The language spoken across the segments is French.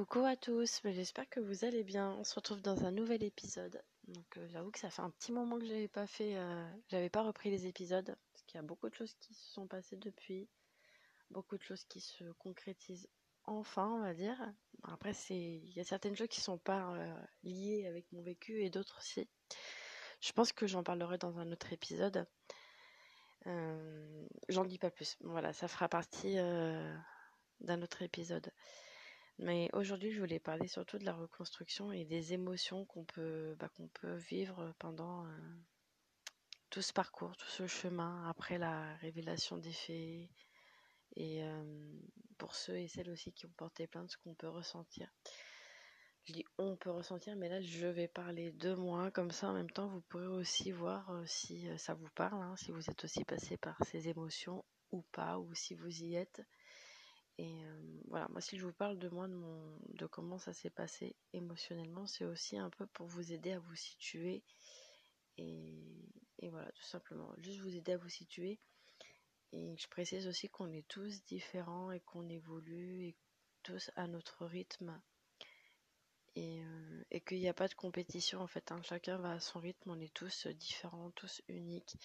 Coucou à tous, j'espère que vous allez bien. On se retrouve dans un nouvel épisode. Donc euh, j'avoue que ça fait un petit moment que j'avais pas fait, euh, j'avais pas repris les épisodes parce qu'il y a beaucoup de choses qui se sont passées depuis, beaucoup de choses qui se concrétisent enfin, on va dire. Après c'est, il y a certaines choses qui sont pas euh, liées avec mon vécu et d'autres aussi. Je pense que j'en parlerai dans un autre épisode. j'en dis pas plus. Voilà, ça fera partie d'un autre épisode. Mais aujourd'hui, je voulais parler surtout de la reconstruction et des émotions qu'on peut, bah, peut vivre pendant euh, tout ce parcours, tout ce chemin après la révélation des faits. Et euh, pour ceux et celles aussi qui ont porté plainte, ce qu'on peut ressentir. Je dis on peut ressentir, mais là je vais parler de moi, comme ça en même temps vous pourrez aussi voir euh, si ça vous parle, hein, si vous êtes aussi passé par ces émotions ou pas, ou si vous y êtes. Et voilà, moi si je vous parle de moi, de, mon, de comment ça s'est passé émotionnellement, c'est aussi un peu pour vous aider à vous situer. Et, et, voilà, tout simplement, juste vous aider à vous situer. Et je précise aussi qu'on est tous différents et qu'on évolue et tous à notre rythme. Et, euh, et qu'il n'y a pas de compétition en fait. Hein. Chacun va à son rythme, on est tous différents, tous uniques.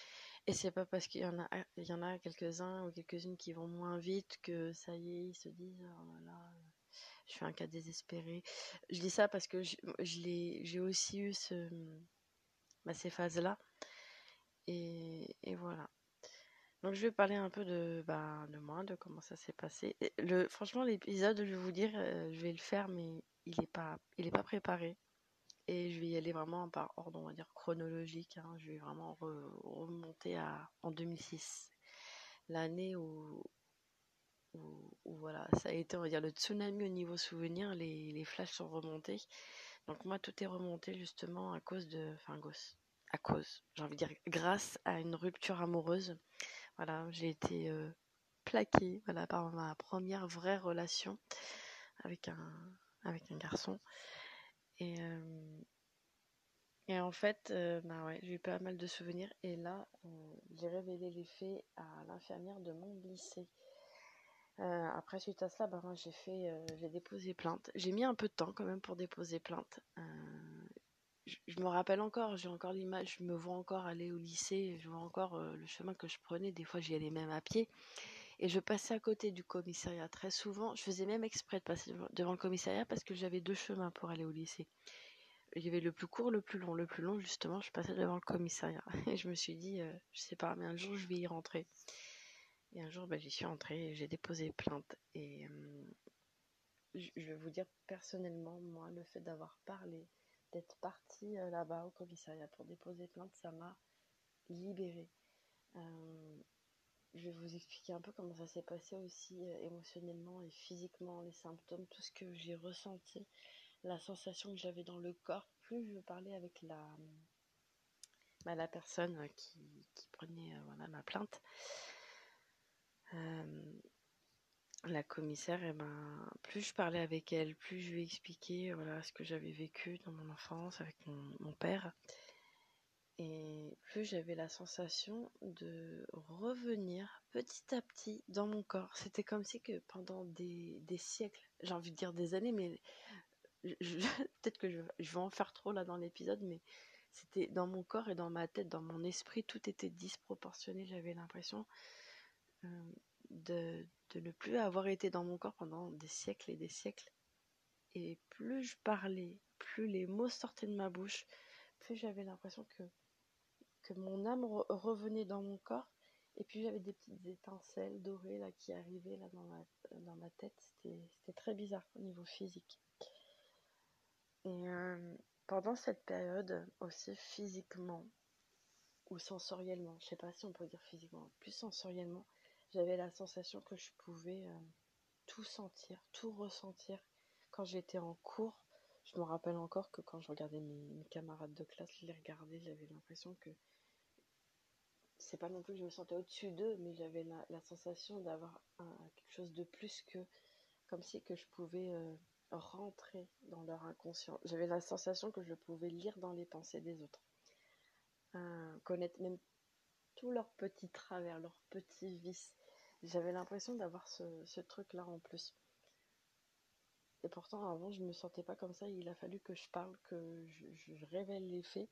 Et c'est pas parce qu'il y en a, en a quelques-uns ou quelques-unes qui vont moins vite que ça y est, ils se disent oh je suis un cas désespéré. Je dis ça parce que je, j'ai aussi eu bah, ces phases-là. Et, et, voilà. Donc je vais parler un peu de, bah, de moi, de comment ça s'est passé. le, franchement, l'épisode, je vais vous dire, euh, je vais le faire, mais il n'est pas, il est pas préparé. Et je vais y aller vraiment par ordre, on va dire, chronologique. Hein. Je vais vraiment remonter à, en 2006. L'année où, où, voilà, ça a été, on va dire, le tsunami au niveau souvenir. Les, les flashs sont remontés. Donc moi, tout est remonté justement à cause de... Enfin, gosse. À cause, j'ai envie de dire, grâce à une rupture amoureuse. Voilà, j'ai été euh, plaquée voilà, par ma première vraie relation avec un, avec un garçon. Et, euh, et en fait, euh, bah ouais, j'ai eu pas mal de souvenirs. Et là, euh, j'ai révélé les faits à l'infirmière de mon lycée. après, suite à cela, bah, moi, j'ai fait, j'ai déposé plainte. J'ai mis un peu de temps quand même pour déposer plainte. Je, je, me rappelle encore, j'ai encore l'image, je me vois encore aller au lycée, je vois encore le chemin que je prenais. Des fois, j'y allais même à pied. Et je passais à côté du commissariat très souvent. Je faisais même exprès de passer devant le commissariat parce que j'avais deux chemins pour aller au lycée. Il y avait le plus court, le plus long. Le plus long, justement, je passais devant le commissariat. Et je me suis dit, euh, je sais pas, mais un jour, je vais y rentrer. Et un jour, bah, j'y suis rentrée et j'ai déposé plainte. Et euh, je vais vous dire personnellement, moi, le fait d'avoir parlé, d'être partie euh, là-bas au commissariat pour déposer plainte, ça m'a libérée. Euh, je vais vous expliquer un peu comment ça s'est passé aussi euh, émotionnellement et physiquement, les symptômes, tout ce que j'ai ressenti, la sensation que j'avais dans le corps. Plus je parlais avec la, bah, la personne qui, prenait euh, voilà, ma plainte, euh, la commissaire, et eh ben, plus je parlais avec elle, plus je lui expliquais voilà, ce que j'avais vécu dans mon enfance avec mon père. Et j'avais la sensation de revenir petit à petit dans mon corps. C'était comme si que pendant des, des siècles, j'ai envie de dire des années, mais peut-être que je, je, vais en faire trop là dans l'épisode, mais c'était dans mon corps et dans ma tête, dans mon esprit, tout était disproportionné. J'avais l'impression euh, de, de ne plus avoir été dans mon corps pendant des siècles et des siècles. Et plus je parlais, plus les mots sortaient de ma bouche, plus j'avais l'impression que que mon âme revenait dans mon corps. Et puis j'avais des petites étincelles dorées là qui arrivaient là dans ma, dans ma tête. C'était très bizarre au niveau physique. Et euh, pendant cette période aussi physiquement ou sensoriellement, je sais pas si on peut dire physiquement, plus sensoriellement, j'avais la sensation que je pouvais euh, tout sentir, tout ressentir. Quand j'étais en cours, je me rappelle encore que quand je regardais mes, mes camarades de classe les regarder, j'avais l'impression que c'est pas non plus que je me sentais au-dessus d'eux, mais j'avais la, sensation d'avoir quelque chose de plus que, comme si que je pouvais euh, rentrer dans leur inconscient. J'avais la sensation que je pouvais lire dans les pensées des autres, euh, connaître même tous leurs petits travers, leurs petits vices. J'avais l'impression d'avoir ce, ce truc-là en plus. Et pourtant, avant, je me sentais pas comme ça. Il a fallu que je parle, que je, révèle les faits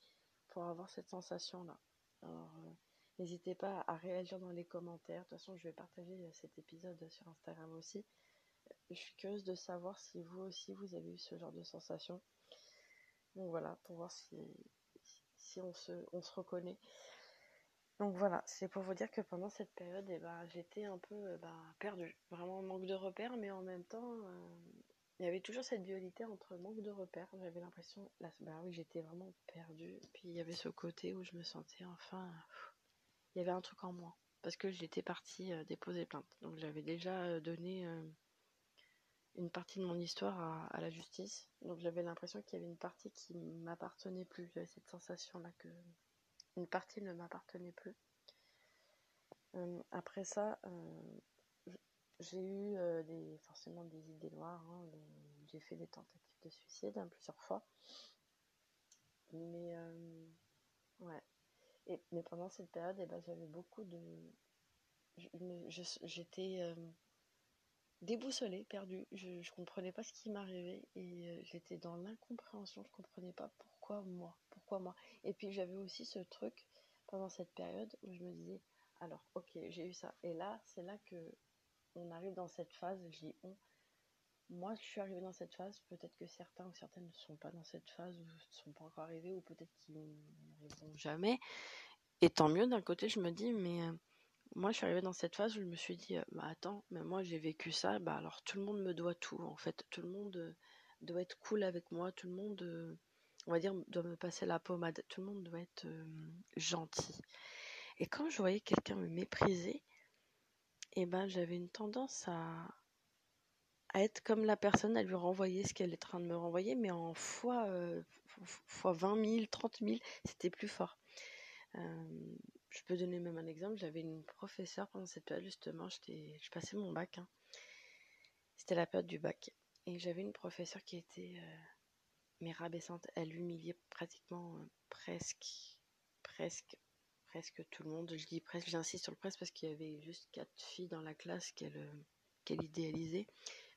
pour avoir cette sensation-là. Alors, euh, n'hésitez pas à réagir dans les commentaires. De toute façon, je vais partager cet épisode sur Instagram aussi. Je suis curieuse de savoir si vous aussi, vous avez eu ce genre de sensation. Donc voilà, pour voir si, si on, se, on se reconnaît. Donc voilà, c'est pour vous dire que pendant cette période, eh ben, j'étais un peu euh, ben, perdue. Vraiment manque de repères, mais en même temps, euh, il y avait toujours cette dualité entre manque de repères. J'avais l'impression, là, bah oui, j'étais vraiment perdue. Puis il y avait ce côté où je me sentais enfin, il y avait un truc en moi. Parce que j'étais partie euh, déposer plainte. Donc j'avais déjà donné une partie de mon histoire à, la justice. Donc j'avais l'impression qu'il y avait une partie qui m'appartenait plus. J'avais cette sensation-là que une partie ne m'appartenait plus. Euh, après ça, euh, j'ai eu euh, des, forcément des idées noires. Hein, j'ai fait des tentatives de suicide hein, plusieurs fois. Mais ouais. Mais pendant cette période, eh ben, j'avais beaucoup de. J'étais déboussolée, perdue. Je, ne comprenais pas ce qui m'arrivait et j'étais dans l'incompréhension. Je comprenais pas pourquoi moi, pourquoi moi. Et puis j'avais aussi ce truc pendant cette période où je me disais, alors ok, j'ai eu ça. Et là, c'est là que on arrive dans cette phase, je dis on. Moi, je suis arrivée dans cette phase, peut-être que certains ou certaines ne sont pas dans cette phase, ou ne sont pas encore arrivés, ou peut-être qu'ils n'y arriveront jamais. Et tant mieux, d'un côté, je me dis, mais euh, moi, je suis arrivée dans cette phase où je me suis dit, euh, bah attends, mais moi j'ai vécu ça, bah alors tout le monde me doit tout, en fait. Tout le monde euh, doit être cool avec moi, tout le monde on va dire, doit me passer la pommade. Tout le monde doit être gentil. Et quand je voyais quelqu'un me mépriser, eh ben, j'avais une tendance à être comme la personne, à lui renvoyer ce qu'elle est en train de me renvoyer, mais en fois, euh, fois 20 000, 30 000, c'était plus fort. Euh, je peux donner même un exemple. J'avais une professeure pendant cette période, justement, je passais mon bac. Hein. C'était la période du bac. Et j'avais une professeure qui était mais rabaissante. Elle humiliait pratiquement euh, presque, presque, presque tout le monde. Je dis presque, j'insiste sur le presque parce qu'il y avait juste quatre filles dans la classe qu'elle euh, qu'elle idéalisait.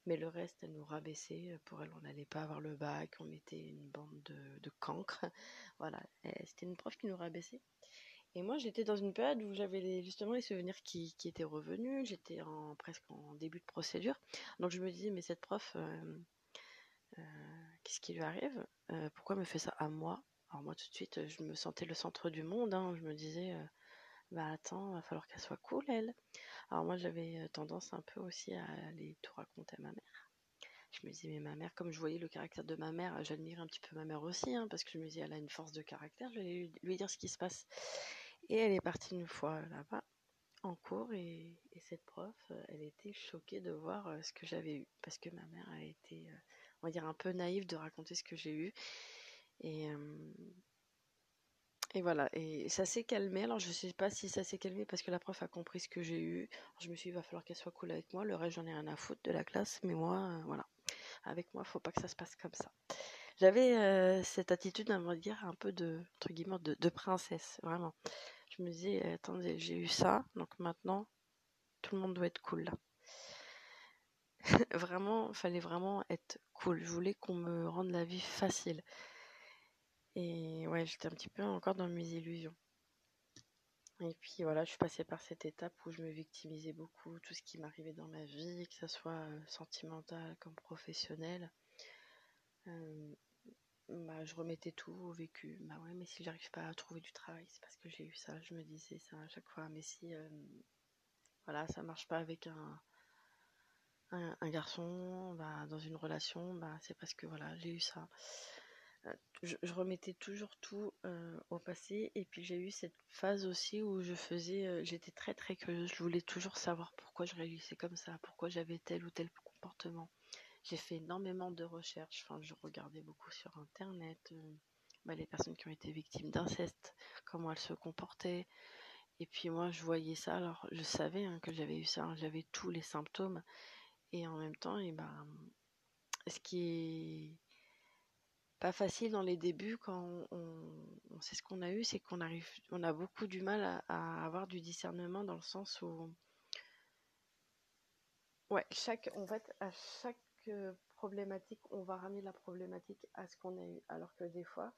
Mais le reste, elle nous rabaissait. Pour elle, on n'allait pas avoir le bac. On était une bande de, de cancres. Voilà. C'était une prof qui nous rabaissait. Et moi, j'étais dans une période où j'avais justement les souvenirs qui, étaient revenus. J'étais presque en début de procédure. Donc, je me disais, mais cette prof, euh, qu'est-ce qui lui arrive? Euh, Pourquoi me fait ça à moi? Alors moi tout de suite, je me sentais le centre du monde. Hein. Je me disais, euh, bah attends, va falloir qu'elle soit cool elle. Alors moi j'avais euh, tendance un peu aussi à aller tout raconter à ma mère. Je me disais, mais ma mère, comme je voyais le caractère de ma mère, j'admirais un petit peu ma mère aussi, hein, parce que je me disais, elle a une force de caractère, je vais lui dire ce qui se passe. Et elle est partie une fois là-bas en cours et, cette prof, elle était choquée de voir ce que j'avais eu, parce que ma mère a été on va dire, un peu naïve de raconter ce que j'ai eu. Et, euh, et voilà, et ça s'est calmé. Alors je sais pas si ça s'est calmé parce que la prof a compris ce que j'ai eu. je me suis dit, il va falloir qu'elle soit cool avec moi. Le reste, j'en ai rien à foutre de la classe, mais moi, euh, voilà. Avec moi, faut pas que ça se passe comme ça. J'avais euh, cette attitude, à me dire, un peu de, entre guillemets, de, princesse, vraiment. Je me disais, attendez, j'ai eu ça, donc maintenant, tout le monde doit être cool là. vraiment, fallait vraiment être cool. Je voulais qu'on me rende la vie facile. Et ouais, j'étais un petit peu encore dans mes illusions. Et puis voilà, je suis passée par cette étape où je me victimisais beaucoup, tout ce qui m'arrivait dans ma vie, que ce soit euh, sentimental comme professionnel. Bah, je remettais tout au vécu. Bah ouais, mais si j'arrive pas à trouver du travail, c'est parce que j'ai eu ça. Je me disais ça à chaque fois. Mais si, voilà, ça marche pas avec un, un, garçon bah, dans une relation, bah, c'est parce que voilà, j'ai eu ça. Je, remettais toujours tout au passé et puis j'ai eu cette phase aussi où je faisais, j'étais très très curieuse, je voulais toujours savoir pourquoi je réagissais comme ça, pourquoi j'avais tel ou tel comportement. J'ai fait énormément de recherches, enfin je regardais beaucoup sur internet bah, les personnes qui ont été victimes d'inceste, comment elles se comportaient. Et puis moi je voyais ça, alors je savais hein, que j'avais eu ça, hein, j'avais tous les symptômes. Et en même temps, et ben, ce qui est pas facile dans les débuts quand on, sait ce qu'on a eu, c'est qu'on arrive, on a beaucoup du mal à, avoir du discernement dans le sens où, ouais, chaque, en fait, à chaque chaque problématique, on va ramener la problématique à ce qu'on a eu. Alors que des fois,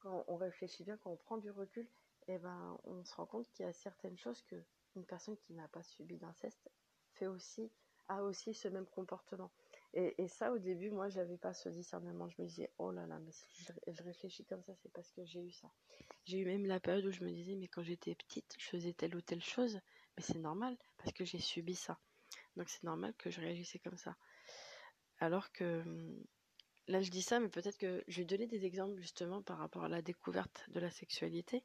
quand on réfléchit bien, quand on prend du recul, eh ben, on se rend compte qu'il y a certaines choses que une personne qui n'a pas subi d'inceste fait aussi, a aussi ce même comportement. Et, ça, au début, moi, j'avais pas ce discernement. Je me disais, oh là là, mais si je, réfléchis comme ça, c'est parce que j'ai eu ça. J'ai eu même la période où je me disais, mais quand j'étais petite, je faisais telle ou telle chose. Mais c'est normal, parce que j'ai subi ça. Donc c'est normal que je réagissais comme ça. Alors que là, je dis ça, mais peut-être que je vais donner des exemples justement par rapport à la découverte de la sexualité.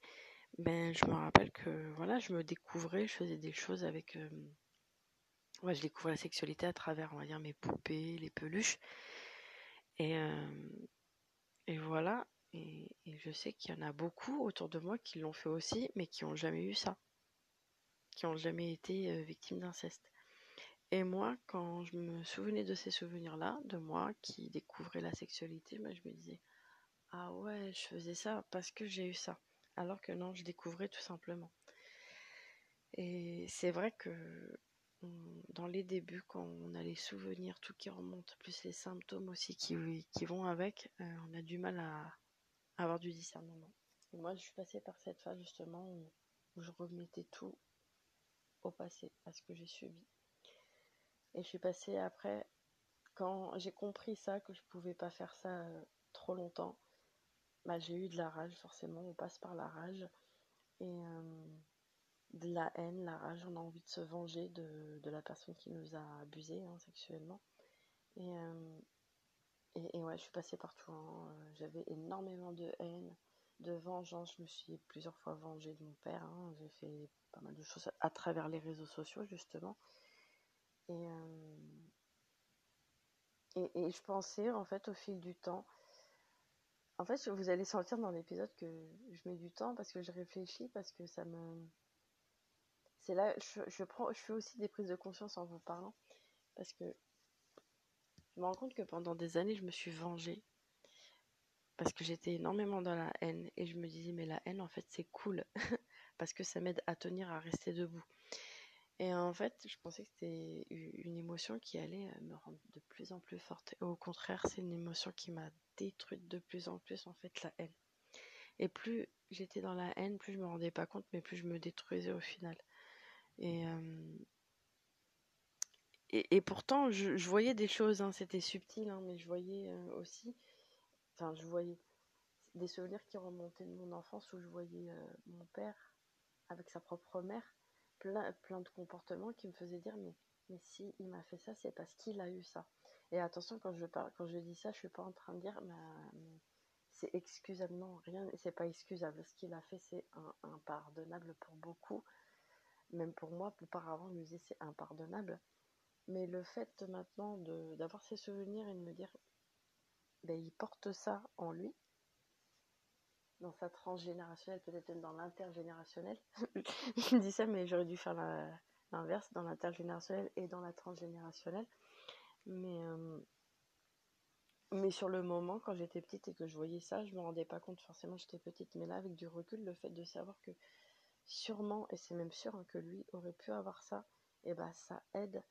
Ben, je me rappelle que voilà, je me découvrais, je faisais des choses avec. Euh, je découvrais la sexualité à travers, on va dire, mes poupées, les peluches. Et, euh, et voilà. Et, je sais qu'il y en a beaucoup autour de moi qui l'ont fait aussi, mais qui n'ont jamais eu ça. Qui n'ont jamais été euh, victimes d'inceste. Et moi, quand je me souvenais de ces souvenirs-là, de moi qui découvrais la sexualité, ben, je me disais, ah ouais, je faisais ça parce que j'ai eu ça alors que non, je découvrais tout simplement. Et c'est vrai que dans les débuts, quand on a les souvenirs, tout qui remonte, plus les symptômes aussi qui, vont avec, euh, on a du mal à, avoir du discernement. Et moi, je suis passée par cette phase justement où, je remettais tout au passé, à ce que j'ai subi. Et je suis passée après, quand j'ai compris ça, que je pouvais pas faire ça euh, trop longtemps, bah, j'ai eu de la rage, forcément, on passe par la rage. Et euh, de la haine, la rage, on a envie de se venger de, la personne qui nous a abusé hein, sexuellement. Euh, et, et, ouais, je suis passée partout. Hein. J'avais énormément de haine, de vengeance. Je me suis plusieurs fois vengée de mon père. Hein. J'ai fait pas mal de choses à travers les réseaux sociaux, justement. Et, euh, et, et, je pensais, en fait, au fil du temps, en fait, vous allez sentir dans l'épisode que je mets du temps parce que je réfléchis, parce que ça me. C'est là, je, prends, je fais aussi des prises de conscience en vous parlant, parce que je me rends compte que pendant des années, je me suis vengée, parce que j'étais énormément dans la haine, et je me disais, mais la haine, en fait, c'est cool, parce que ça m'aide à tenir, à rester debout. Et en fait, je pensais que c'était une émotion qui allait euh, me rendre de plus en plus forte. Au contraire, c'est une émotion qui m'a détruite de plus en plus, en fait, la haine. Et plus j'étais dans la haine, plus je me rendais pas compte, mais plus je me détruisais au final. Et, euh, et, pourtant, je, voyais des choses, hein, c'était subtil, hein, mais je voyais euh, aussi, enfin, je voyais des souvenirs qui remontaient de mon enfance où je voyais mon père avec sa propre mère plein, plein de comportements qui me faisaient dire mais, mais si il m'a fait ça, c'est parce qu'il a eu ça. Et attention, quand je parle, quand je dis ça, je suis pas en train de dire mais c'est excusable. Non, rien, c'est pas excusable. Ce qu'il a fait, c'est impardonnable pour beaucoup. Même pour moi, auparavant, je me disais c'est impardonnable. Mais le fait maintenant d'avoir ces souvenirs et de me dire, ben, il porte ça en lui, dans sa transgénérationnelle, peut-être même dans l'intergénérationnel. je dis ça, mais j'aurais dû faire l'inverse, dans l'intergénérationnel et dans la transgénérationnelle. Mais, euh, mais sur le moment, quand j'étais petite et que je voyais ça, je me rendais pas compte, forcément j'étais petite, mais là, avec du recul, le fait de savoir que sûrement, et c'est même sûr hein, que lui aurait pu avoir ça, et ben ça aide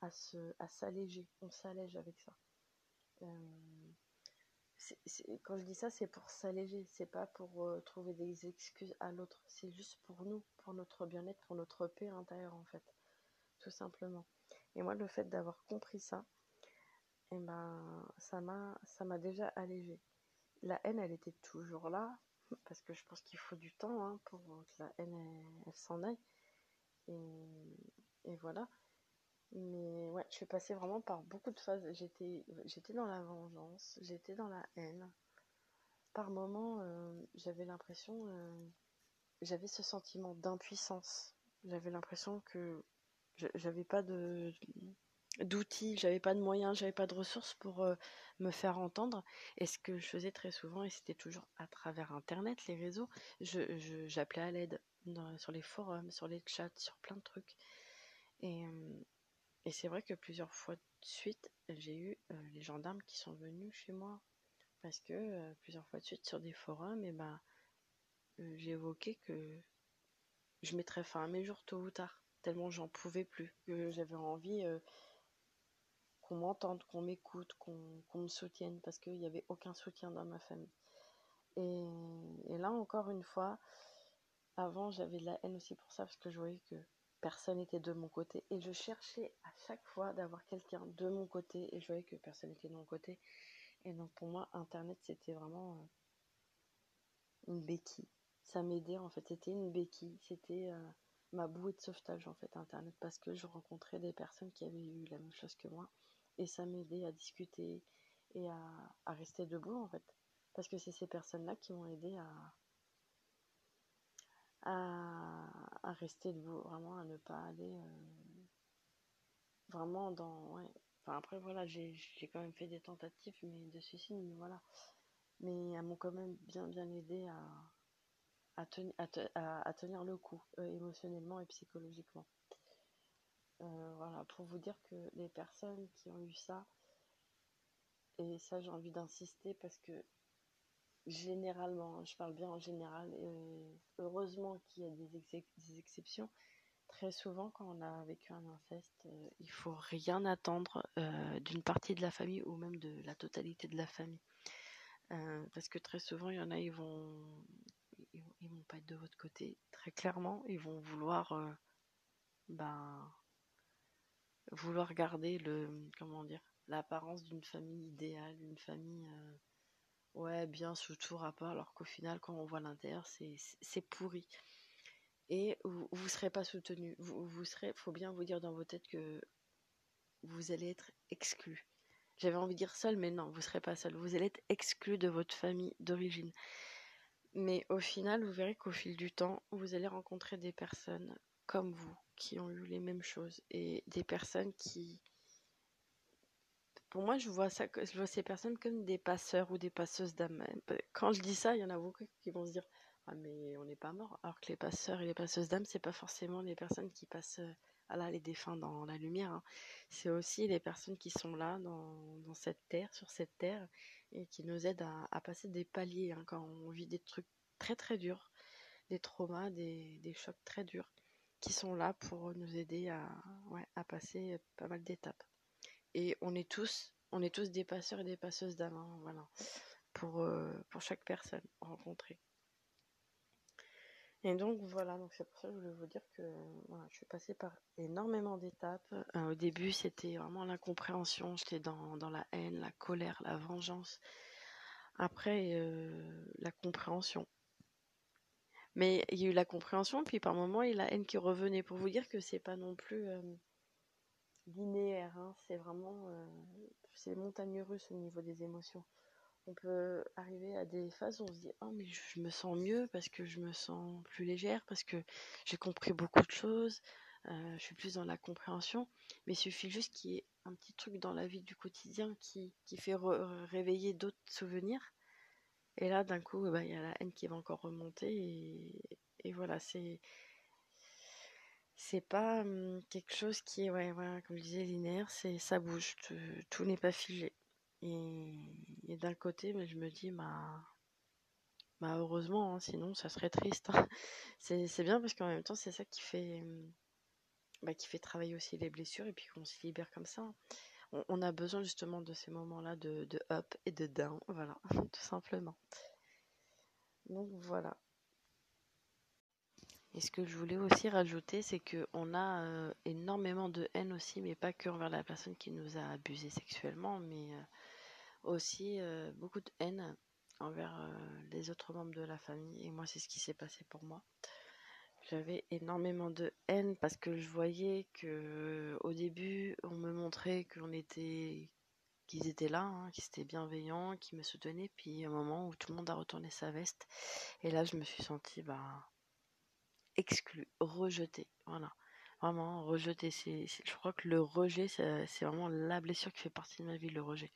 à se à s'alléger, on s'allège avec ça. Euh, quand je dis ça, c'est pour s'alléger, c'est pas pour euh, trouver des excuses à l'autre, c'est juste pour nous, pour notre bien-être, pour notre paix intérieure en fait, tout simplement. Et moi, le fait d'avoir compris ça, et eh ben, ça m'a, ça m'a déjà allégé. La haine, elle était toujours là, parce que je pense qu'il faut du temps hein, pour que la haine, elle, s'en aille. et voilà. Mais ouais, je suis passée vraiment par beaucoup de phases. J'étais, dans la vengeance, j'étais dans la haine. Par moments, euh, j'avais l'impression, euh, j'avais ce sentiment d'impuissance. J'avais l'impression que j'avais pas de d'outils, j'avais pas de moyens, j'avais pas de ressources pour euh, me faire entendre. Et ce que je faisais très souvent, et c'était toujours à travers Internet, les réseaux, je, j'appelais à l'aide sur les forums, sur les chats, sur plein de trucs. Et, et c'est vrai que plusieurs fois de suite, j'ai eu euh, les gendarmes qui sont venus chez moi. Parce que euh, plusieurs fois de suite sur des forums, et ben, euh, j'ai que je mettrais fin à mes jours tôt ou tard. Tellement j'en pouvais plus. Que j'avais envie qu'on m'entende, qu'on m'écoute, qu'on me soutienne, parce qu'il n'y avait aucun soutien dans ma famille. Et, là, encore une fois, avant, j'avais de la haine aussi pour ça, parce que je voyais que personne n'était de mon côté. Et je cherchais à chaque fois d'avoir quelqu'un de mon côté, et je voyais que personne n'était de mon côté. Et donc, pour moi, Internet, c'était vraiment euh, une béquille. Ça m'aidait, en fait. C'était une béquille. C'était... Euh, ma bouée de sauvetage en fait internet parce que je rencontrais des personnes qui avaient eu la même chose que moi et ça m'aidait à discuter et à, rester debout en fait. Parce que c'est ces personnes là qui m'ont aidé à, à, rester debout vraiment à ne pas aller euh, vraiment dans ouais. Enfin après voilà j'ai quand même fait des tentatives mais de suicide mais voilà. Mais elles m'ont quand même bien bien aidé à à, à, tenir le coup euh, émotionnellement et psychologiquement. Euh, voilà, pour vous dire que les personnes qui ont eu ça, et ça j'ai envie d'insister parce que généralement, je parle bien en général, heureusement qu'il y a des, exceptions, très souvent quand on a vécu un inceste, euh, il faut rien attendre d'une partie de la famille ou même de la totalité de la famille. parce que très souvent, il y en a, ils vont, ils, vont pas être de votre côté. Très clairement, ils vont vouloir, euh, ben, vouloir garder le, comment dire, l'apparence d'une famille idéale, une famille, euh, ouais, bien sous tout rapport, alors qu'au final, quand on voit l'intérieur, c'est pourri. Et vous, vous serez pas soutenu. Vous, vous serez, faut bien vous dire dans vos têtes que vous allez être exclu. J'avais envie de dire seul, mais non, vous serez pas seul. Vous allez être exclu de votre famille d'origine. Mais au final, vous verrez qu'au fil du temps, vous allez rencontrer des personnes comme vous, qui ont eu les mêmes choses, et des personnes qui... Pour moi, je vois, ces personnes comme des passeurs ou des passeuses d'âme. Quand je dis ça, il y en a beaucoup qui vont se dire Ah, mais on n'est pas mort. Alors que les passeurs et les passeuses d'âme, c'est pas forcément les personnes qui passent à la, les défunts dans la lumière. Hein. C'est aussi les personnes qui sont là, dans, cette terre, sur cette terre, et qui nous aide à, passer des paliers hein, quand on vit des trucs très très durs, des traumas, des, chocs très durs, qui sont là pour nous aider à, à passer pas mal d'étapes. Et on est tous, on est tous des passeurs et des passeuses d'âme, hein, voilà, pour, euh, pour chaque personne rencontrée. Et donc voilà, donc c'est pour ça que je voulais vous dire que je suis passée par énormément d'étapes. Euh, au début, c'était vraiment l'incompréhension, j'étais dans, dans, la haine, la colère, la vengeance. Après, euh, la compréhension. Mais il y a eu la compréhension, puis par moments, il y a la haine qui revenait. Pour vous dire que c'est pas non plus euh, linéaire, hein, c'est vraiment c'est montagne russe au niveau des émotions. On peut arriver à des phases où on se dit oh mais je me sens mieux parce que je me sens plus légère parce que j'ai compris beaucoup de choses euh, je suis plus dans la compréhension. Mais il suffit juste qu'il y ait un petit truc dans la vie du quotidien qui, fait réveiller d'autres souvenirs et là d'un coup bah, il y a la haine qui va encore remonter et, voilà c'est c'est pas hum, quelque chose qui est ouais, comme je disais linéaire c'est ça bouge tout n'est pas figé et, d'un côté, mais je me dis, bah, bah heureusement, hein, sinon ça serait triste. Hein. c'est bien parce qu'en même temps, c'est ça qui fait, bah, qui fait travailler aussi les blessures et puis qu'on se libère comme ça. On, a besoin justement de ces moments-là de, de up et de down, voilà, tout simplement. Donc voilà. Et ce que je voulais aussi rajouter, c'est qu'on a euh, énormément de haine aussi, mais pas que envers la personne qui nous a abusé sexuellement, mais euh, aussi euh, beaucoup de haine envers les autres membres de la famille. Et moi, c'est ce qui s'est passé pour moi. J'avais énormément de haine parce que je voyais que au début, on me montrait qu'on était qu'ils étaient là, hein, qu'ils étaient bienveillants, qu'ils me soutenaient, puis un moment où tout le monde a retourné sa veste, et là je me suis sentie bah, exclue, rejetée, voilà, vraiment rejetée. Je crois que le rejet, c'est, vraiment la blessure qui fait partie de ma vie, le rejet.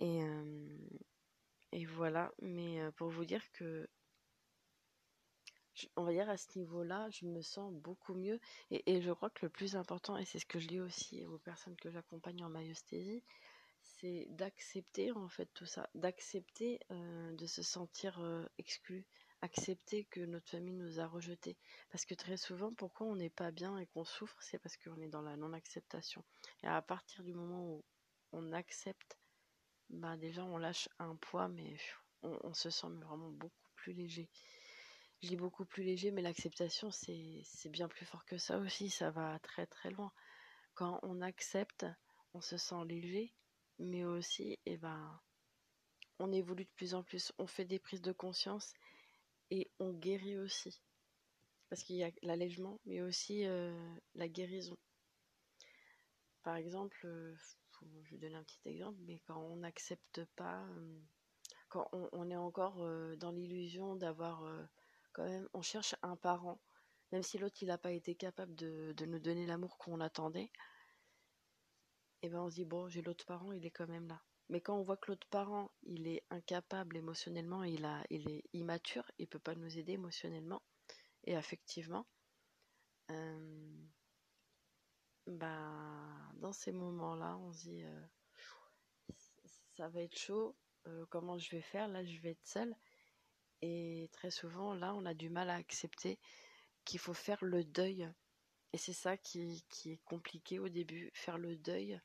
Et, et voilà, mais pour vous dire que, on va dire à ce niveau-là, je me sens beaucoup mieux. Et, je crois que le plus important, et c'est ce que je dis aussi aux personnes que j'accompagne en maïosthésie, c'est d'accepter en fait tout ça, d'accepter de se sentir exclu, accepter que notre famille nous a rejetés. Parce que très souvent, pourquoi on n'est pas bien et qu'on souffre, c'est parce qu'on est dans la non-acceptation. Et à partir du moment où on accepte, bah déjà on lâche un poids, mais on, se sent vraiment beaucoup plus léger. Je dis beaucoup plus léger, mais l'acceptation, c'est bien plus fort que ça aussi, ça va très très loin. Quand on accepte, on se sent léger, mais aussi, eh ben, on évolue de plus en plus, on fait des prises de conscience et on guérit aussi. Parce qu'il y a l'allègement, mais aussi euh, la guérison. Par exemple, euh, je vais donner un petit exemple, mais quand on n'accepte pas, euh, quand on, est encore dans l'illusion d'avoir quand même, on cherche un parent, même si l'autre il n'a pas été capable de, nous donner l'amour qu'on attendait, et eh ben on se dit bon, j'ai l'autre parent, il est quand même là. Mais quand on voit que l'autre parent, il est incapable émotionnellement, il, a, est immature, il peut pas nous aider émotionnellement et affectivement, euh, bah, dans ces moments-là, on se dit euh, ça va être chaud, euh, comment je vais faire? Là, je vais être seule. Et très souvent, là, on a du mal à accepter qu'il faut faire le deuil. Et c'est ça qui, qui, est compliqué au début, faire le deuil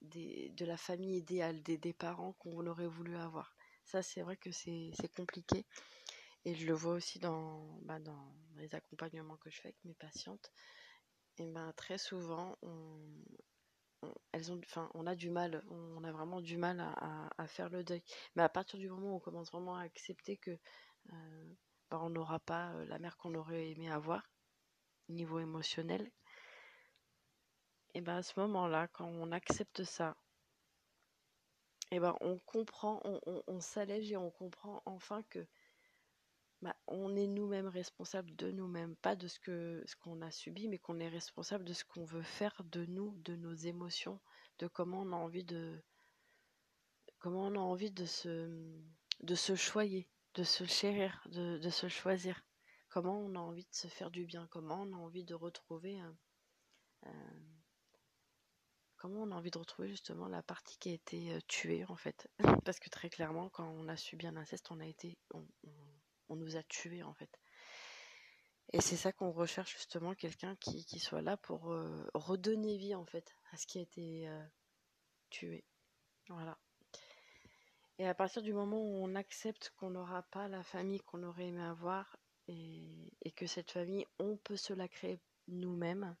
de la famille idéale, des, des parents qu'on aurait voulu avoir. Ça, c'est vrai que c'est compliqué. Et je le vois aussi dans, bah, dans les accompagnements que je fais avec mes patientes. Et ben très souvent, on, elles ont, enfin, on a du mal, on a vraiment du mal à, faire le deuil. Mais à partir du moment où on commence vraiment à accepter que euh, bah, on n'aura pas euh, la mère qu'on aurait aimé avoir, niveau émotionnel, et ben à ce moment-là, quand on accepte ça, et ben on comprend, on, s'allège et on comprend enfin que bah, on est nous-mêmes responsables de nous-mêmes, pas de ce que ce qu'on a subi, mais qu'on est responsable de ce qu'on veut faire de nous, de nos émotions, de comment on a envie de comment on a envie de se de se choyer, de se chérir, de, se choisir. Comment on a envie de se faire du bien, comment on a envie de retrouver euh, comment on a envie de retrouver justement la partie qui a été euh, tuée en fait. Parce que très clairement, quand on a subi un inceste, on a été, nous a tués en fait. Et c'est ça qu'on recherche justement, quelqu'un qui, soit là pour euh, redonner vie en fait à ce qui a été euh, tué. Voilà. Et à partir du moment où on accepte qu'on n'aura pas la famille qu'on aurait aimé avoir et, que cette famille, on peut se la créer nous-mêmes,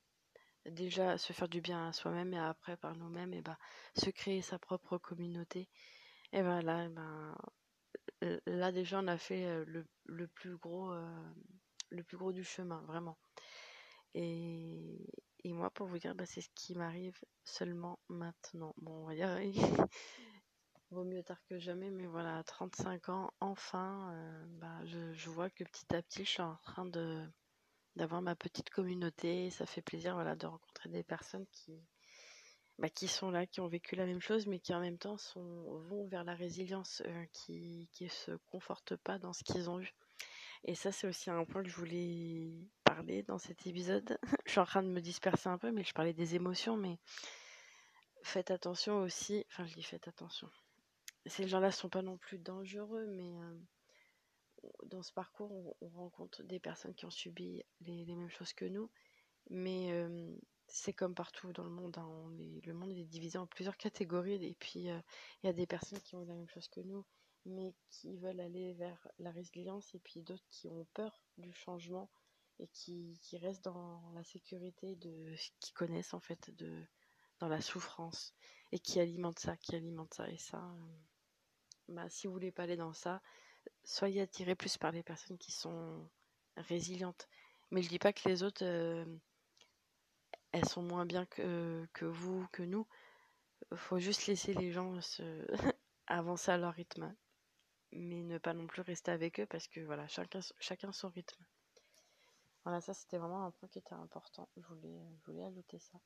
déjà se faire du bien à soi-même et après par nous-mêmes et ben se créer sa propre communauté et ben là ben là déjà on a fait le, le plus gros le plus gros du chemin vraiment et, et moi pour vous dire ben, c'est ce qui m'arrive seulement maintenant bon on va dire vaut mieux tard que jamais mais voilà à 35 ans enfin ben, je, je vois que petit à petit je suis en train de d'avoir ma petite communauté. Ça fait plaisir voilà, de rencontrer des personnes qui, bah, qui sont là, qui ont vécu la même chose, mais qui en même temps vont vers la résilience, euh, qui ne se confortent pas dans ce qu'ils ont eu. Et ça, c'est aussi un point que je voulais parler dans cet épisode. je suis en train de me disperser un peu, mais je parlais des émotions, mais faites attention aussi. Enfin, je dis faites attention. Ces gens-là ne sont pas non plus dangereux, mais euh, dans ce parcours, on, rencontre des personnes qui ont subi les, mêmes choses que nous, mais euh, c'est comme partout dans le monde. Hein, le monde est divisé en plusieurs catégories, et puis il y a des personnes qui ont la même chose que nous, mais qui veulent aller vers la résilience, et puis d'autres qui ont peur du changement et qui, restent dans la sécurité de ce qu'ils connaissent en fait, de, dans la souffrance, et qui alimentent ça, qui alimentent ça, et ça. Bah, si vous voulez pas aller dans ça, soyez attirés plus par les personnes qui sont résilientes. Mais je dis pas que les autres, elles sont moins bien que, vous, que nous. Faut juste laisser les gens avancer à leur rythme. Mais ne pas non plus rester avec eux parce que voilà, chacun, son rythme. Voilà, ça c'était vraiment un point qui était important. Je voulais, ajouter ça.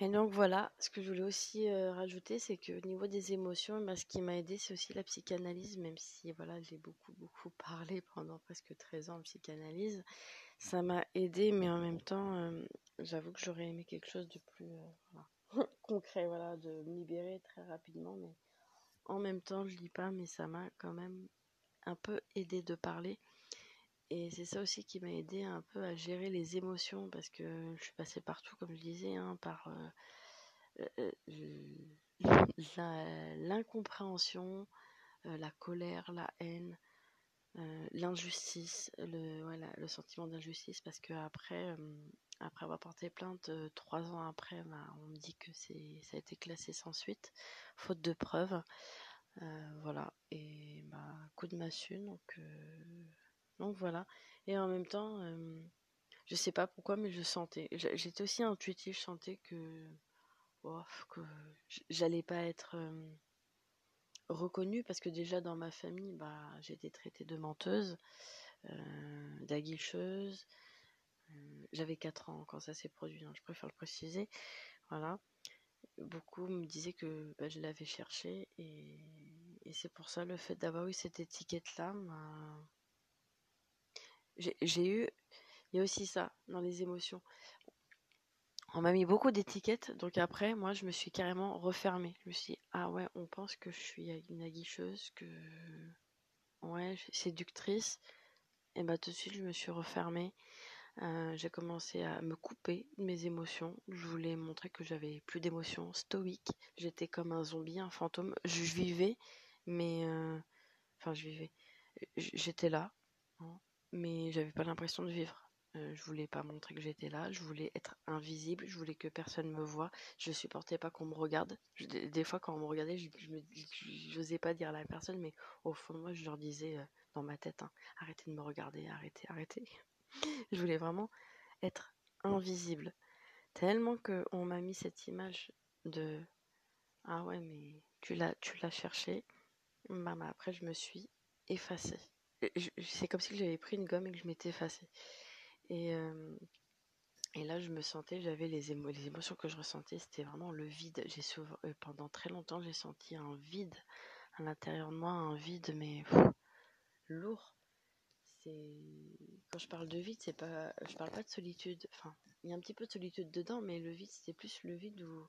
Et donc voilà, ce que je voulais aussi euh, rajouter, c'est que au niveau des émotions, bah, ce qui m'a aidé, c'est aussi la psychanalyse, même si voilà, j'ai beaucoup beaucoup parlé pendant presque 13 ans en psychanalyse. Ça m'a aidé, mais en même temps, euh, j'avoue que j'aurais aimé quelque chose de plus euh, concret, voilà, de me libérer très rapidement, mais en même temps, je lis pas, mais ça m'a quand même un peu aidé de parler. Et c'est ça aussi qui m'a aidé un peu à gérer les émotions parce que je suis passée partout, comme je disais, hein, par l'incompréhension, la colère, la haine, l'injustice, le, voilà, le sentiment d'injustice parce que après, après avoir porté plainte, trois ans après, bah, on me dit que c'est, ça a été classé sans suite, faute de preuves. voilà, et bah, coup de massue, donc, donc voilà. Et en même temps, je sais pas pourquoi, mais je sentais, j'étais aussi intuitive, je sentais que, oh, que j'allais pas être reconnue parce que déjà dans ma famille, bah, j'ai été traitée de menteuse, euh, d'aguicheuse. Euh, j'avais 4 ans quand ça s'est produit, hein, je préfère le préciser. Voilà. Beaucoup me disaient que bah, je l'avais cherché et, c'est pour ça le fait d'avoir eu cette étiquette-là. J'ai eu, il y a aussi ça dans les émotions on m'a mis beaucoup d'étiquettes, donc après, moi, je me suis carrément refermée. Je me suis dit, ah ouais, on pense que je suis une aguicheuse, que ouais, séductrice. Et bah tout de suite, je me suis refermée. Euh, j'ai commencé à me couper de mes émotions. Je voulais montrer que j'avais plus d'émotions, stoïque. J'étais comme un zombie, un fantôme. Je vivais, mais euh, enfin, je vivais. J'étais là, hein, mais j'avais pas l'impression de vivre. Euh, je voulais pas montrer que j'étais là, je voulais être invisible, je voulais que personne me voie, je supportais pas qu'on me regarde. des fois, quand on me regardait, je, n'osais pas dire à la personne, mais au fond de moi, je leur disais euh, dans ma tête, hein, arrêtez de me regarder, arrêtez, arrêtez. je voulais vraiment être invisible. Tellement qu'on m'a mis cette image de ah ouais, mais tu l'as, tu l'as cherché. Bah, bah, après, je me suis effacée. C'est comme si j'avais pris une gomme et que je m'étais effacée. Et, et là, je me sentais, j'avais les, les émotions que je ressentais, c'était vraiment le vide. J'ai souvent, pendant très longtemps, j'ai senti un vide à l'intérieur de moi, un vide, mais lourd. Quand je parle de vide, c'est pas, je parle pas de solitude. Enfin, il y a un petit peu de solitude dedans, mais le vide, c'était plus le vide où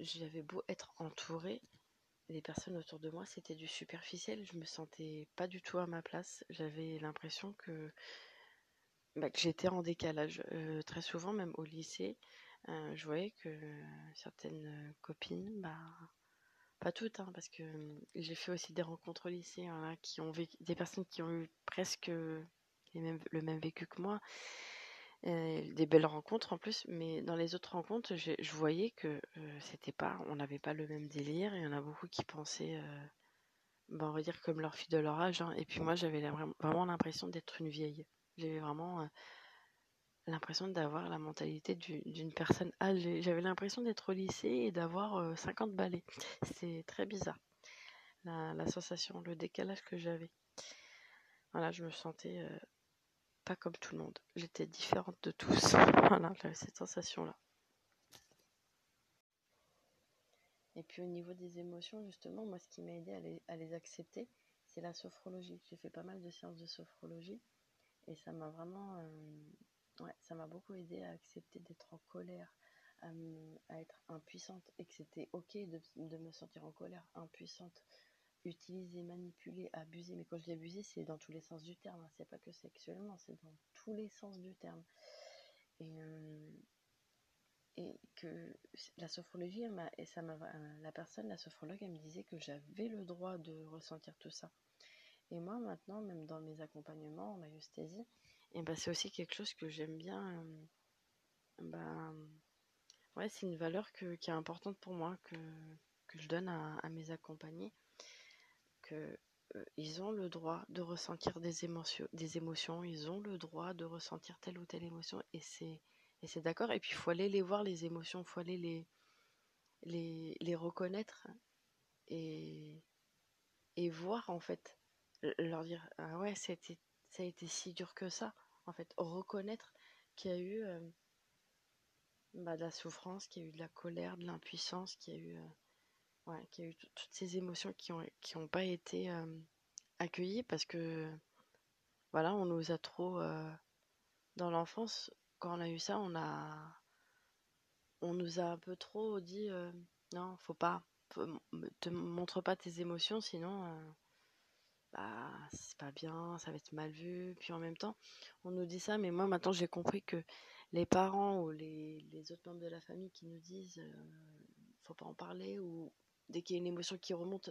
j'avais beau être entourée, les personnes autour de moi, c'était du superficiel. Je me sentais pas du tout à ma place. J'avais l'impression que bah, que j'étais en décalage. Euh, très souvent, même au lycée, euh, je voyais que certaines copines, bah, pas toutes, hein, parce que j'ai fait aussi des rencontres au lycée, hein, qui ont des personnes qui ont eu presque le même vécu que moi, des belles rencontres en plus, mais dans les autres rencontres, je voyais que euh, c'était pas, on n'avait pas le même délire, il y en a beaucoup qui pensaient, bah, on va dire comme leur fille de leur âge, hein. et puis moi j'avais vraiment l'impression d'être une vieille. J'avais vraiment l'impression d'avoir la mentalité d'une personne âgée. J'avais l'impression d'être au lycée et d'avoir 50 balais. C'est très bizarre. La, sensation, le décalage que j'avais. Voilà, je me sentais pas comme tout le monde. J'étais différente de tous. voilà, j'avais cette sensation-là. Et puis au niveau des émotions, justement, moi, ce qui m'a aidé à les, à les accepter, c'est la sophrologie. J'ai fait pas mal de séances de sophrologie. Et ça m'a vraiment, euh, ouais, ça m'a beaucoup aidé à accepter d'être en colère, à, être impuissante et que c'était ok de, me sentir en colère, impuissante, utiliser, manipuler, abuser. Mais quand je dis abuser, c'est dans tous les sens du terme. Hein. C'est pas que sexuellement, c'est dans tous les sens du terme. Et, euh, et que la sophrologie, et ça la personne, la sophrologue, elle me disait que j'avais le droit de ressentir tout ça. Et moi, maintenant, même dans mes accompagnements en maïosthésie, et ben, c'est aussi quelque chose que j'aime bien. Euh, ben, ouais, c'est une valeur qui est importante pour moi, que, que je donne à, mes accompagnés. Que, euh, ils ont le droit de ressentir des émotions, des émotions, ils ont le droit de ressentir telle ou telle émotion, et c'est, et c'est d'accord. Et puis, il faut aller les voir, les émotions, il faut aller les, les, les reconnaître et, et voir, en fait, leur dire ah ouais ça a été si dur que ça. En fait reconnaître qu'il y a eu euh, bah, de la souffrance qu'il y a eu de la colère de l'impuissance qu'il y a eu euh, ouais, qu'il y a eu toutes ces émotions qui ont qui ont pas été euh, accueillies parce que voilà on nous a trop dans l'enfance quand on a eu ça on a on nous a un peu trop dit non faut pas te montre pas tes émotions, sinon, bah, c'est pas bien, ça va être mal vu. Puis en même temps, on nous dit ça, mais moi maintenant j'ai compris que les parents ou les, autres membres de la famille qui nous disent euh, faut pas en parler ou dès qu'il y a une émotion qui remonte,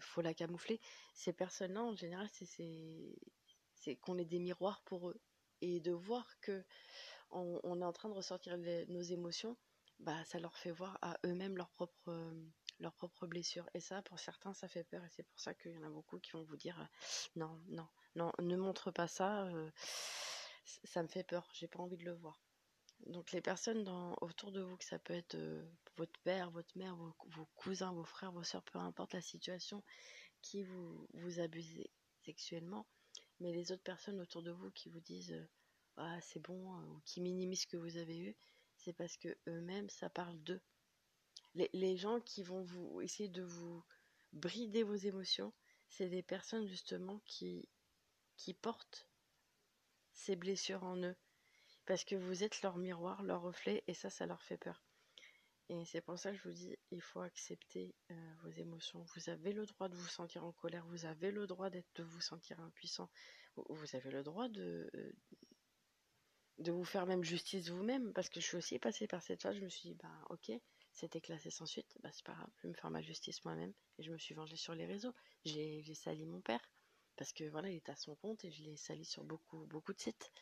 faut la camoufler. Ces personnes-là, en général, c'est qu'on est des miroirs pour eux et de voir que on, est en train de ressortir nos émotions, bah ça leur fait voir à eux-mêmes leurs propres leurs propres blessures. Et ça, pour certains, ça fait peur. Et c'est pour ça qu'il y en a beaucoup qui vont vous dire euh, non, non, non, ne montre pas ça. Euh, ça me fait peur. J'ai pas envie de le voir. Donc les personnes dans, autour de vous, que ça peut être euh, votre père, votre mère, vos, cousins, vos frères, vos soeurs, peu importe la situation, qui vous, vous abusez sexuellement, mais les autres personnes autour de vous qui vous disent ah, c'est bon ou qui minimisent ce que vous avez eu, c'est parce que eux-mêmes ça parle d'eux les, gens qui vont vous essayer de vous brider vos émotions, c'est des personnes justement qui, portent ces blessures en eux. Parce que vous êtes leur miroir, leur reflet, et ça, ça leur fait peur. Et c'est pour ça que je vous dis, il faut accepter euh, vos émotions. Vous avez le droit de vous sentir en colère, vous avez le droit d'être, de vous sentir impuissant, vous avez le droit de, de vous faire même justice vous-même. Parce que je suis aussi passée par cette phase, je me suis dit, bah ok, c'était classé sans suite, bah c'est pas grave, je vais me faire ma justice moi-même. Et je me suis vengée sur les réseaux. J'ai sali mon père, parce que voilà, il est à son compte et je l'ai sali sur beaucoup, de sites,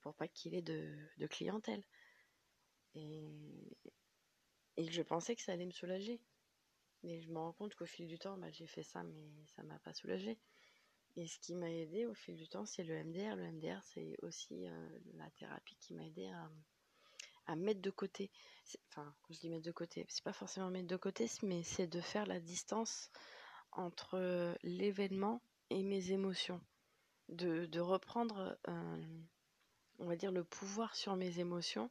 pour pas qu'il ait de, clientèle. Et, je pensais que ça allait me soulager. Mais je me rends compte qu'au fil du temps, bah, j'ai fait ça, mais ça m'a pas soulagé. Et ce qui m'a aidé au fil du temps, c'est le MDR. Le MDR, c'est aussi euh, la thérapie qui m'a aidé à, mettre de côté. Enfin, quand je dis mettre de côté, c'est pas forcément mettre de côté, mais c'est de faire la distance entre l'événement et mes émotions. De, de reprendre, euh, on va dire, le pouvoir sur mes émotions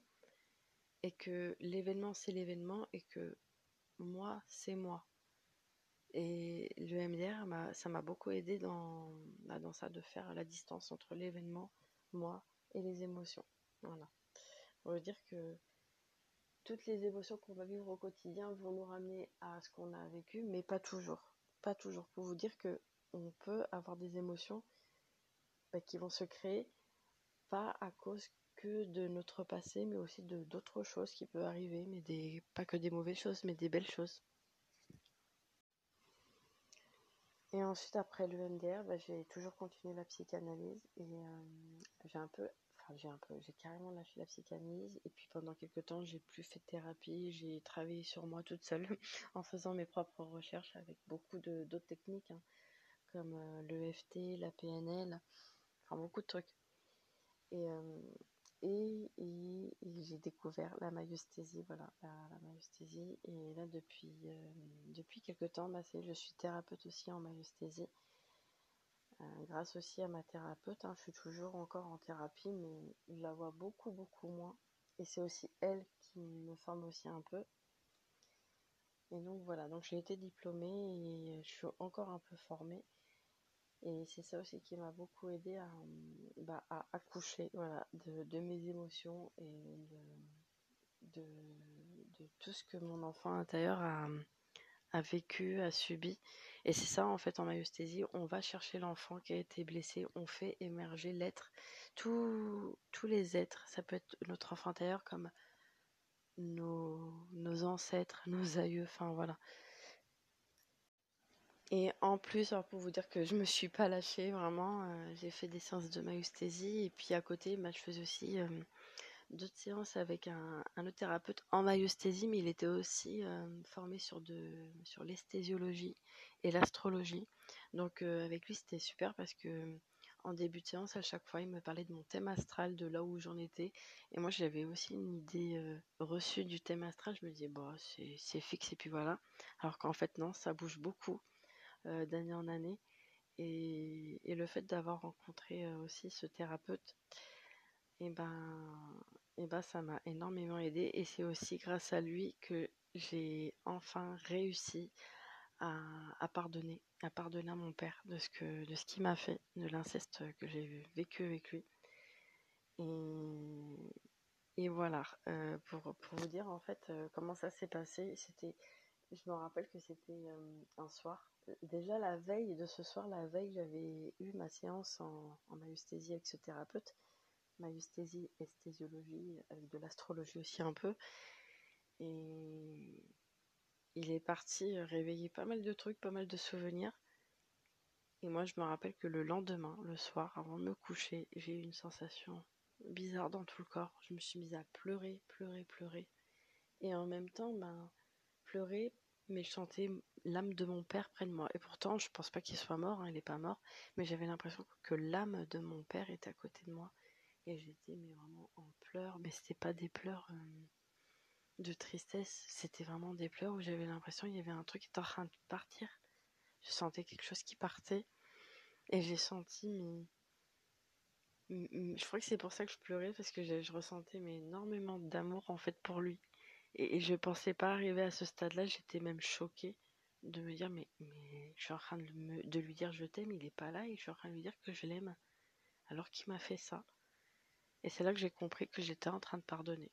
et que l'événement c'est l'événement et que moi c'est moi. Et le MDR, ça m'a beaucoup aidé dans, bah, dans ça, de faire la distance entre l'événement, moi et les émotions. Voilà. On veut dire que toutes les émotions qu'on va vivre au quotidien vont nous ramener à ce qu'on a vécu, mais pas toujours. Pas toujours. Pour vous dire que on peut avoir des émotions bah, qui vont se créer pas à cause que de notre passé, mais aussi de d'autres choses qui peuvent arriver, mais des pas que des mauvaises choses, mais des belles choses. Et ensuite, après le MDR, bah, j'ai toujours continué la psychanalyse et euh, j'ai un peu j'ai un peu, j'ai carrément lâché la psychanalyse et puis pendant quelques temps, j'ai plus fait de thérapie, j'ai travaillé sur moi toute seule en faisant mes propres recherches avec beaucoup d'autres techniques hein, comme euh, l'EFT, la PNL, enfin beaucoup de trucs. Et, euh, et, j'ai découvert la myosthésie, voilà, la, la Et là, depuis, euh, depuis quelques temps, bah, je suis thérapeute aussi en myosthésie. Euh, grâce aussi à ma thérapeute, hein, je suis toujours encore en thérapie, mais je la vois beaucoup, beaucoup moins. Et c'est aussi elle qui me forme aussi un peu. Et donc voilà, donc j'ai été diplômée et je suis encore un peu formée. Et c'est ça aussi qui m'a beaucoup aidé à, bah, accoucher voilà, de, mes émotions et de, tout ce que mon enfant intérieur a, a vécu, a subi. Et c'est ça, en fait, en myosthésie, on va chercher l'enfant qui a été blessé, on fait émerger l'être, tous, tous les êtres. Ça peut être notre enfant intérieur comme nos, nos ancêtres, nos aïeux, enfin voilà. Et en plus, pour vous dire que je me suis pas lâchée, vraiment, euh, j'ai fait des séances de myosthésie et puis à côté, bah, je faisais aussi euh, d'autres séances avec un, autre thérapeute en myosthésie, mais il était aussi euh, formé sur, sur l'esthésiologie et l'astrologie. Donc avec lui, c'était super parce que en début de séance, à chaque fois, il me parlait de mon thème astral, de là où j'en étais. Et moi, j'avais aussi une idée reçue du thème astral. Je me disais, bon, c'est fixe et puis voilà. Alors qu'en fait, non, ça bouge beaucoup d'année en année. Et, le fait d'avoir rencontré aussi ce thérapeute, et ben, et ben ça m'a énormément aidé et c'est aussi grâce à lui que j'ai enfin réussi à, pardonner, à pardonner à mon père de ce que de ce qu'il m'a fait, de l'inceste que j'ai vécu avec lui. Et, voilà, euh, pour, pour, vous dire en fait euh, comment ça s'est passé, c'était je me rappelle que c'était un soir. Déjà la veille de ce soir, la veille, j'avais eu ma séance en, en maïesthésie avec ce thérapeute. Maïesthésie, esthésiologie, avec de l'astrologie aussi un peu. Et il est parti réveiller pas mal de trucs, pas mal de souvenirs. Et moi, je me rappelle que le lendemain, le soir, avant de me coucher, j'ai eu une sensation bizarre dans tout le corps. Je me suis mise à pleurer, pleurer, pleurer. Et en même temps, ben, pleurer, mais je sentais l'âme de mon père près de moi. Et pourtant, je pense pas qu'il soit mort, hein, il n'est pas mort, mais j'avais l'impression que l'âme de mon père était à côté de moi. Et j'étais mais vraiment en pleurs, mais c'était pas des pleurs euh, de tristesse, c'était vraiment des pleurs où j'avais l'impression qu'il y avait un truc qui était en train de partir. Je sentais quelque chose qui partait. Et j'ai senti, mais. Je crois que c'est pour ça que je pleurais, parce que je, ressentais mais énormément d'amour en fait pour lui. Et, je pensais pas arriver à ce stade-là, j'étais même choquée de me dire mais, mais je suis en train de, de lui dire je t'aime, il est pas là et je suis en train de lui dire que je l'aime alors qu'il m'a fait ça. Et c'est là que j'ai compris que j'étais en train de pardonner.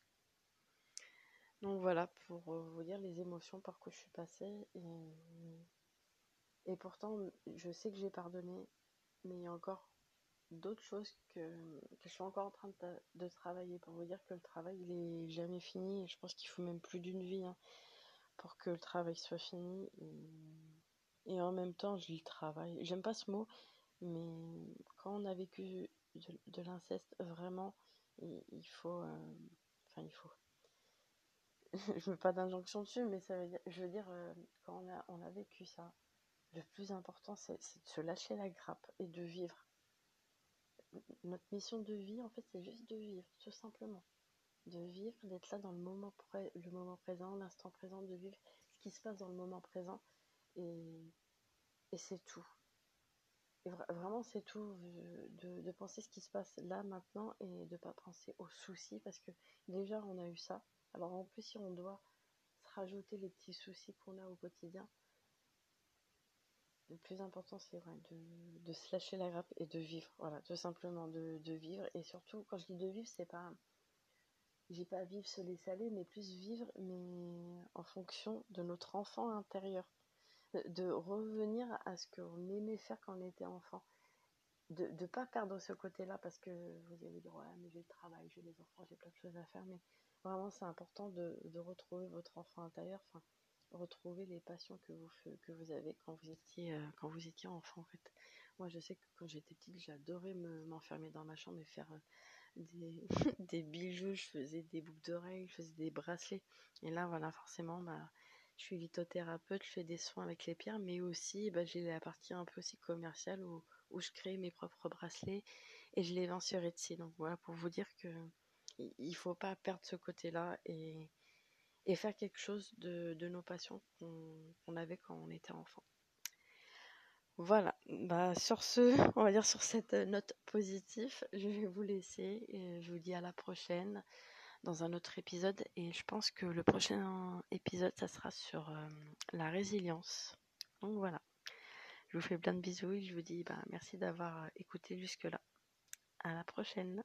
Donc voilà, pour euh, vous dire les émotions par quoi je suis passée. Et, pourtant, je sais que j'ai pardonné, mais il y a encore d'autres choses que, je suis encore en train de, travailler. Pour vous dire que le travail, il est jamais fini. Et je pense qu'il faut même plus d'une vie hein, pour que le travail soit fini. Et, en même temps, je le travaille. J'aime pas ce mot, mais quand on a vécu de, l'inceste, vraiment, il, faut... Euh, enfin, il faut je veux pas d'injonction dessus, mais ça veut dire, je veux dire, euh, quand on a, on a vécu ça, le plus important, c'est de se lâcher la grappe et de vivre. Notre mission de vie, en fait, c'est juste de vivre, tout simplement. De vivre, d'être là dans le moment, le moment présent, l'instant présent, de vivre ce qui se passe dans le moment présent. Et, et c'est tout. Vraiment, c'est tout. De, de, penser ce qui se passe là, maintenant, et de pas penser aux soucis, parce que déjà, on a eu ça alors en plus, si on doit se rajouter les petits soucis qu'on a au quotidien, le plus important, c'est de, se lâcher la grappe et de vivre. Voilà, tout simplement de, vivre. Et surtout, quand je dis de vivre, c'est pas. J'ai pas vivre se laisser aller, mais plus vivre, mais en fonction de notre enfant intérieur. De revenir à ce qu'on aimait faire quand on était enfant. De ne pas perdre ce côté-là, parce que vous allez dire, ouais, mais j'ai le travail, j'ai les enfants, j'ai plein de choses à faire, mais Vraiment, c'est important de, retrouver votre enfant intérieur, retrouver les passions que vous, que vous avez quand vous étiez, euh, quand vous étiez enfant, en fait. Moi, je sais que quand j'étais petite, j'adorais m'enfermer dans ma chambre et faire euh, des, des, bijoux, je faisais des boucles d'oreilles, je faisais des bracelets. Et là, voilà, forcément, bah, je suis lithothérapeute, je fais des soins avec les pierres, mais aussi, bah, j'ai la partie un peu aussi commerciale où, où je crée mes propres bracelets et je les vends sur Etsy. Donc voilà, pour vous dire que il faut pas perdre ce côté-là et, faire quelque chose de, nos passions qu'on avait quand on était enfant. Voilà, bah sur ce, on va dire sur cette note positive, je vais vous laisser et je vous dis à la prochaine dans un autre épisode et je pense que le prochain épisode ça sera sur euh, la résilience. Donc voilà, je vous fais plein de bisous et je vous dis bah, merci d'avoir écouté jusque là. À la prochaine.